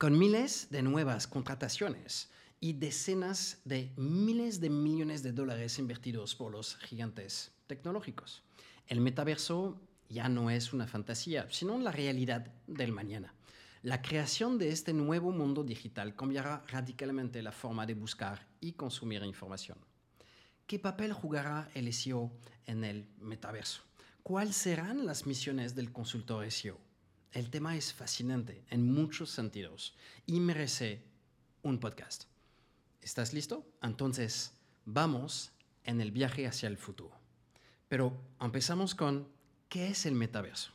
Con miles de nuevas contrataciones y decenas de miles de millones de dólares invertidos por los gigantes tecnológicos, el metaverso ya no es una fantasía, sino la realidad del mañana. La creación de este nuevo mundo digital cambiará radicalmente la forma de buscar y consumir información. ¿Qué papel jugará el SEO en el metaverso? ¿Cuáles serán las misiones del consultor SEO? El tema es fascinante en muchos sentidos y merece un podcast. ¿Estás listo? Entonces, vamos en el viaje hacia el futuro. Pero empezamos con, ¿qué es el metaverso?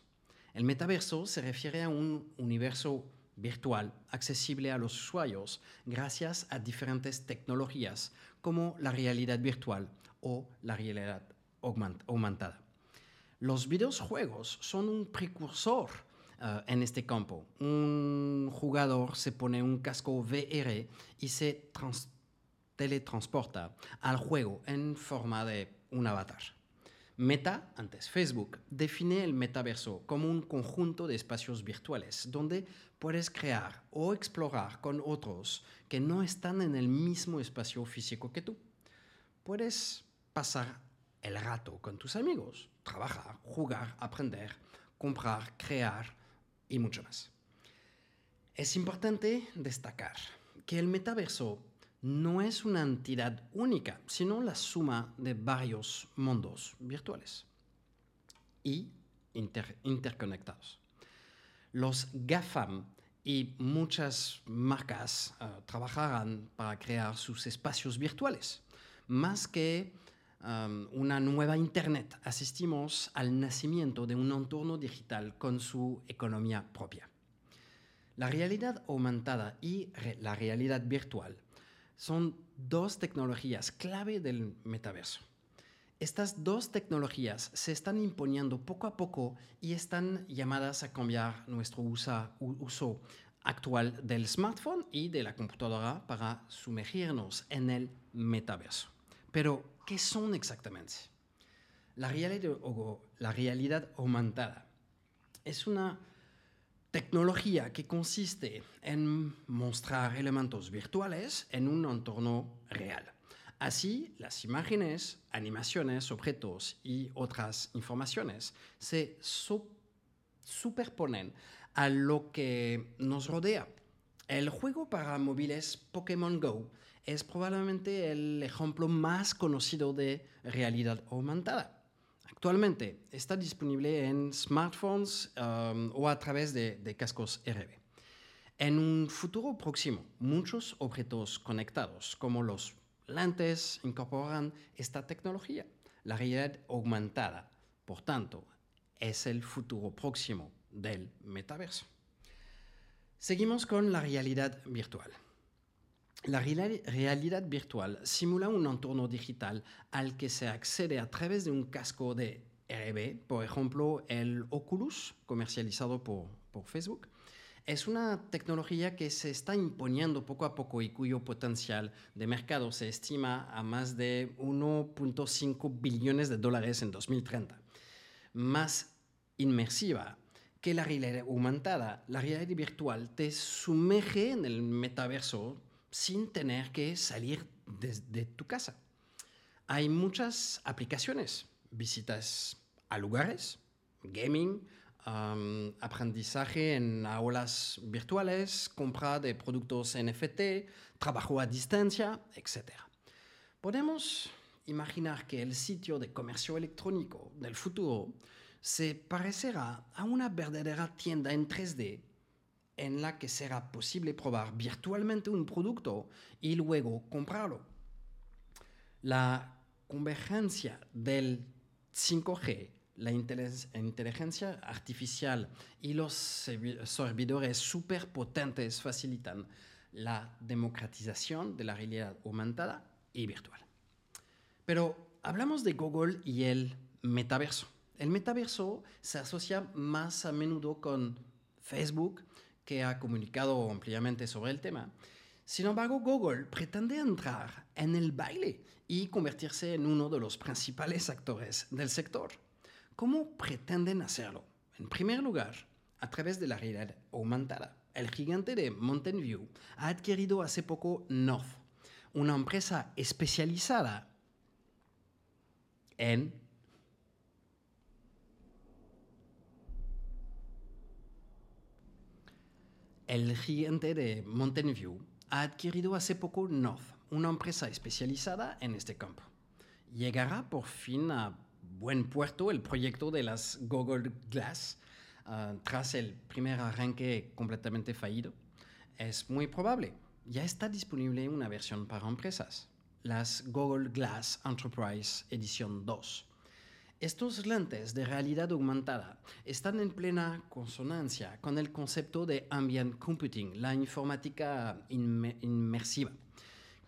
El metaverso se refiere a un universo virtual accesible a los usuarios gracias a diferentes tecnologías como la realidad virtual o la realidad aumentada. Los videojuegos son un precursor uh, en este campo. Un jugador se pone un casco VR y se teletransporta al juego en forma de un avatar. Meta, antes Facebook, define el metaverso como un conjunto de espacios virtuales donde puedes crear o explorar con otros que no están en el mismo espacio físico que tú. Puedes pasar el rato con tus amigos, trabajar, jugar, aprender, comprar, crear y mucho más. Es importante destacar que el metaverso no es una entidad única, sino la suma de varios mundos virtuales y interconectados. Los GAFAM y muchas marcas eh, trabajarán para crear sus espacios virtuales. Más que una nueva Internet, asistimos al nacimiento de un entorno digital con su economía propia. La realidad aumentada y la realidad virtual son dos tecnologías clave del metaverso. Estas dos tecnologías se están imponiendo poco a poco y están llamadas a cambiar nuestro uso actual del smartphone y de la computadora para sumergirnos en el metaverso. Pero, ¿qué son exactamente? La realidad, aumentada es una Tecnología que consiste en mostrar elementos virtuales en un entorno real. Así, las imágenes, animaciones, objetos y otras informaciones se superponen a lo que nos rodea. El juego para móviles Pokémon Go es probablemente el ejemplo más conocido de realidad aumentada. Actualmente está disponible en smartphones um, o a través de, cascos RB. En un futuro próximo, muchos objetos conectados, como los lentes, incorporan esta tecnología, la realidad aumentada. Por tanto, es el futuro próximo del metaverso. Seguimos con la realidad virtual. La realidad virtual simula un entorno digital al que se accede a través de un casco de RB, por ejemplo el Oculus, comercializado por, Facebook. Es una tecnología que se está imponiendo poco a poco y cuyo potencial de mercado se estima a más de 1.5 billones de dólares en 2030. Más inmersiva que la realidad aumentada, la realidad virtual te sumerge en el metaverso sin tener que salir de, tu casa. Hay muchas aplicaciones, visitas a lugares, gaming, aprendizaje en aulas virtuales, compra de productos NFT, trabajo a distancia, etc. Podemos imaginar que el sitio de comercio electrónico del futuro se parecerá a una verdadera tienda en 3D en la que será posible probar virtualmente un producto y luego comprarlo. La convergencia del 5G, la inteligencia artificial y los servidores superpotentes facilitan la democratización de la realidad aumentada y virtual. Pero hablamos de Google y el metaverso. El metaverso se asocia más a menudo con Facebook, que ha comunicado ampliamente sobre el tema. Sin embargo, Google pretende entrar en el baile y convertirse en uno de los principales actores del sector. ¿Cómo pretenden hacerlo? En primer lugar, a través de la realidad aumentada. el gigante de Mountain View, ha adquirido hace poco North, una empresa especializada en el gigante de Mountain View ha adquirido hace poco North, una empresa especializada en este campo. Llegará por fin a buen puerto el proyecto de las Google Glass uh, tras el primer arranque completamente fallido. Es muy probable. Ya está disponible una versión para empresas, las Google Glass Enterprise Edition 2. Estos lentes de realidad aumentada están en plena consonancia con el concepto de ambient computing, la informática inmersiva,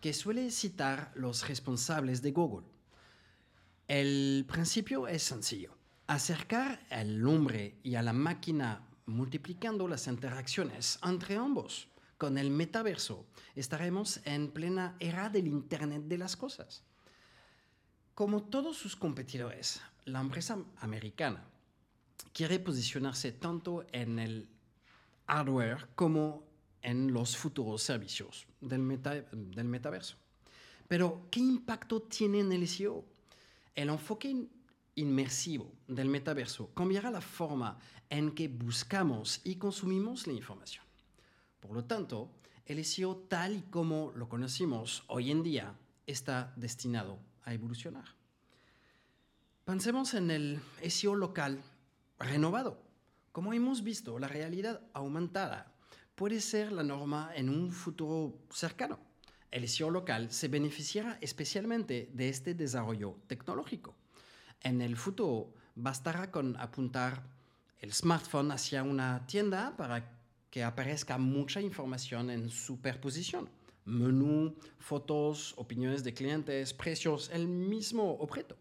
que suele citar los responsables de Google. El principio es sencillo, acercar al hombre y a la máquina multiplicando las interacciones entre ambos. Con el metaverso estaremos en plena era del Internet de las Cosas. Como todos sus competidores, la empresa americana quiere posicionarse tanto en el hardware como en los futuros servicios del, del metaverso. Pero, ¿qué impacto tiene en el SEO? El enfoque inmersivo del metaverso cambiará la forma en que buscamos y consumimos la información. Por lo tanto, el SEO tal y como lo conocimos hoy en día está destinado a evolucionar. Pensemos en el SEO local renovado. Como hemos visto, la realidad aumentada puede ser la norma en un futuro cercano. El SEO local se beneficiará especialmente de este desarrollo tecnológico. En el futuro bastará con apuntar el smartphone hacia una tienda para que aparezca mucha información en superposición. Menú, fotos, opiniones de clientes, precios, el mismo objeto.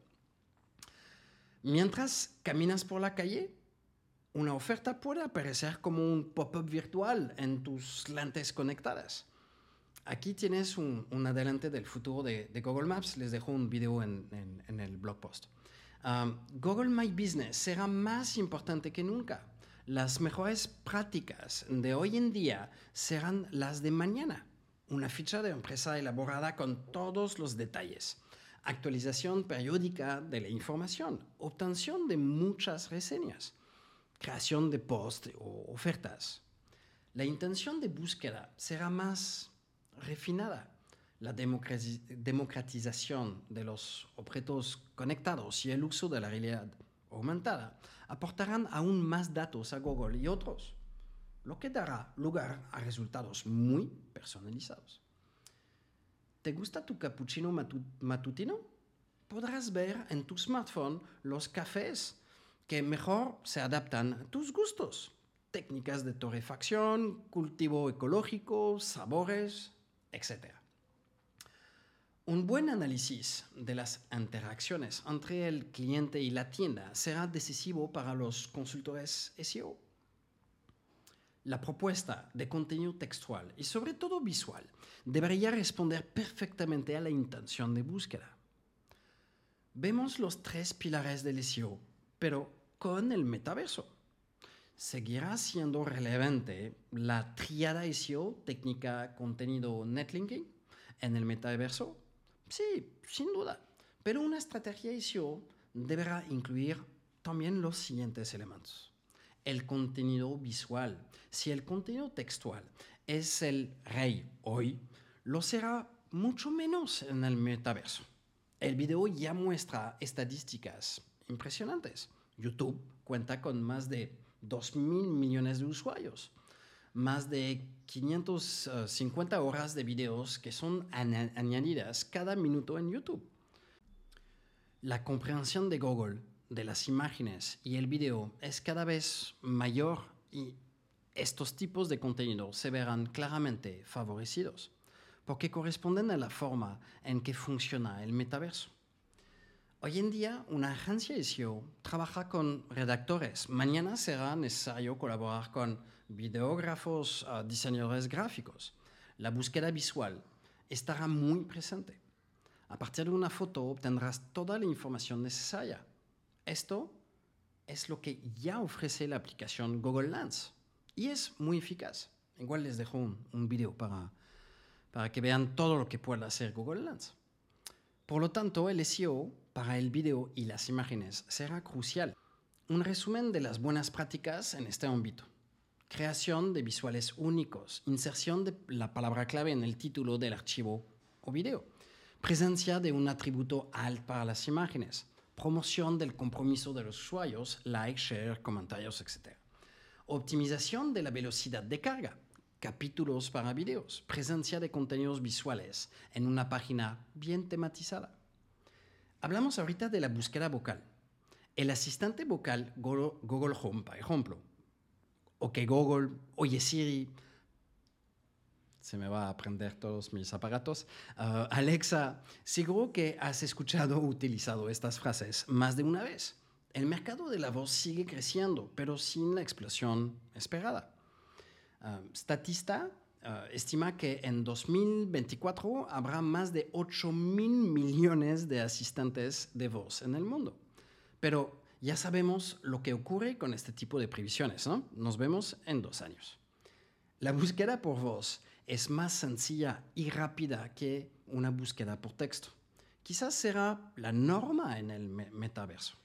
Mientras caminas por la calle, una oferta puede aparecer como un pop-up virtual en tus lentes conectadas. Aquí tienes un, adelante del futuro de, Google Maps. Les dejo un video en, el blog post. Um, Google My Business será más importante que nunca. Las mejores prácticas de hoy en día serán las de mañana. Una ficha de empresa elaborada con todos los detalles actualización periódica de la información, obtención de muchas reseñas, creación de posts o ofertas. La intención de búsqueda será más refinada. La democratización de los objetos conectados y el uso de la realidad aumentada aportarán aún más datos a Google y otros, lo que dará lugar a resultados muy personalizados. ¿Te gusta tu cappuccino matutino? Podrás ver en tu smartphone los cafés que mejor se adaptan a tus gustos. Técnicas de torrefacción, cultivo ecológico, sabores, etc. Un buen análisis de las interacciones entre el cliente y la tienda será decisivo para los consultores SEO la propuesta de contenido textual y sobre todo visual debería responder perfectamente a la intención de búsqueda. Vemos los tres pilares del SEO, pero con el metaverso. ¿Seguirá siendo relevante la triada SEO, técnica, contenido, netlinking, en el metaverso? Sí, sin duda. Pero una estrategia SEO deberá incluir también los siguientes elementos el contenido visual. Si el contenido textual es el rey hoy, lo será mucho menos en el metaverso. El video ya muestra estadísticas impresionantes. YouTube cuenta con más de 2 mil millones de usuarios, más de 550 horas de videos que son añadidas cada minuto en YouTube. La comprensión de Google de las imágenes y el video es cada vez mayor y estos tipos de contenido se verán claramente favorecidos porque corresponden a la forma en que funciona el metaverso. Hoy en día, una agencia de SEO trabaja con redactores. Mañana será necesario colaborar con videógrafos, uh, diseñadores gráficos. La búsqueda visual estará muy presente. A partir de una foto obtendrás toda la información necesaria esto es lo que ya ofrece la aplicación Google Lens y es muy eficaz. Igual les dejo un, un video para, para que vean todo lo que puede hacer Google Lens. Por lo tanto, el SEO para el video y las imágenes será crucial. Un resumen de las buenas prácticas en este ámbito. Creación de visuales únicos, inserción de la palabra clave en el título del archivo o video, presencia de un atributo alt para las imágenes, promoción del compromiso de los usuarios, like, share, comentarios, etc. Optimización de la velocidad de carga, capítulos para videos, presencia de contenidos visuales en una página bien tematizada. Hablamos ahorita de la búsqueda vocal. El asistente vocal Google Home, por ejemplo, o que Google, oye Siri, se me va a aprender todos mis aparatos. Uh, Alexa, seguro que has escuchado o utilizado estas frases más de una vez. El mercado de la voz sigue creciendo, pero sin la explosión esperada. Uh, Statista uh, estima que en 2024 habrá más de 8 mil millones de asistentes de voz en el mundo. Pero ya sabemos lo que ocurre con este tipo de previsiones, ¿no? Nos vemos en dos años. La búsqueda por voz es más sencilla y rápida que una búsqueda por texto. Quizás será la norma en el metaverso.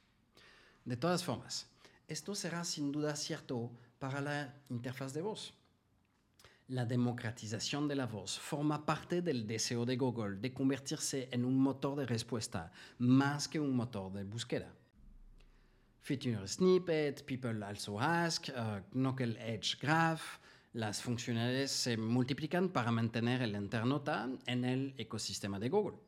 De todas formas, esto será sin duda cierto para la interfaz de voz. La democratización de la voz forma parte del deseo de Google de convertirse en un motor de respuesta más que un motor de búsqueda. Feature Snippet, People Also Ask, uh, Knuckle Edge Graph, las funcionalidades se multiplican para mantener el internauta en el ecosistema de Google.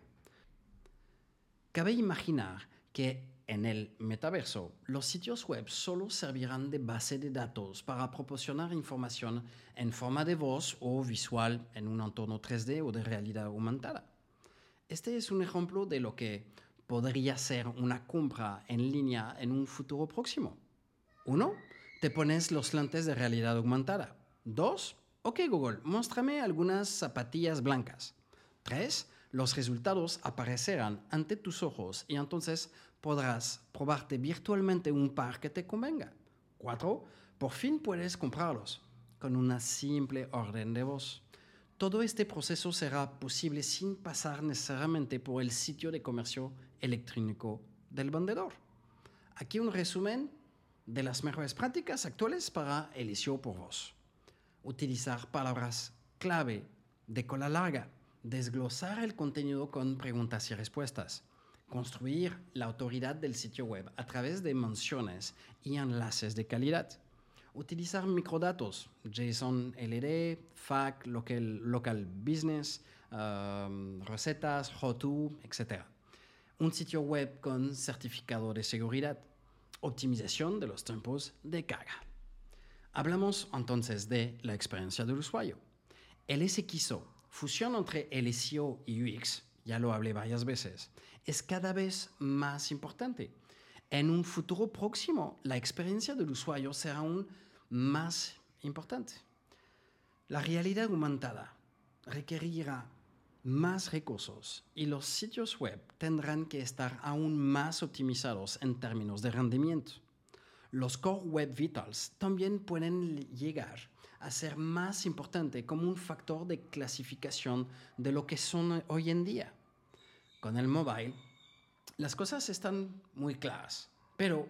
Cabe imaginar que en el metaverso, los sitios web solo servirán de base de datos para proporcionar información en forma de voz o visual en un entorno 3D o de realidad aumentada. Este es un ejemplo de lo que podría ser una compra en línea en un futuro próximo. Uno, te pones los lentes de realidad aumentada. Dos, ok Google, muéstrame algunas zapatillas blancas. Tres, los resultados aparecerán ante tus ojos y entonces podrás probarte virtualmente un par que te convenga. Cuatro, por fin puedes comprarlos con una simple orden de voz. Todo este proceso será posible sin pasar necesariamente por el sitio de comercio electrónico del vendedor. Aquí un resumen de las mejores prácticas actuales para el por voz utilizar palabras clave de cola larga, desglosar el contenido con preguntas y respuestas, construir la autoridad del sitio web a través de menciones y enlaces de calidad, utilizar microdatos, JSON LD, FAQ, local, local business, um, recetas, how-to, etc. Un sitio web con certificado de seguridad, optimización de los tiempos de carga. Hablamos entonces de la experiencia del usuario. El SXO, fusión entre el SEO y UX, ya lo hablé varias veces, es cada vez más importante. En un futuro próximo, la experiencia del usuario será aún más importante. La realidad aumentada requerirá más recursos y los sitios web tendrán que estar aún más optimizados en términos de rendimiento los core web vitals también pueden llegar a ser más importantes como un factor de clasificación de lo que son hoy en día. Con el mobile, las cosas están muy claras, pero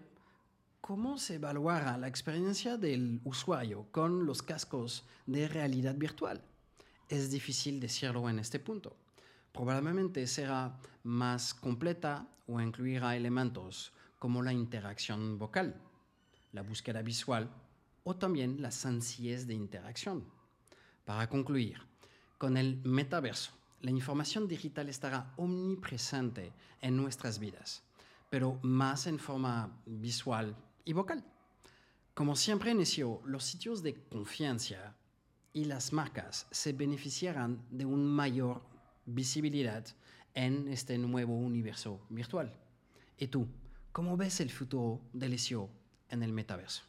¿cómo se evaluará la experiencia del usuario con los cascos de realidad virtual? Es difícil decirlo en este punto. Probablemente será más completa o incluirá elementos como la interacción vocal la búsqueda visual o también la sencillez de interacción. Para concluir, con el metaverso, la información digital estará omnipresente en nuestras vidas, pero más en forma visual y vocal. Como siempre SEO, los sitios de confianza y las marcas se beneficiarán de una mayor visibilidad en este nuevo universo virtual. ¿Y tú, cómo ves el futuro del SEO en el metaverso.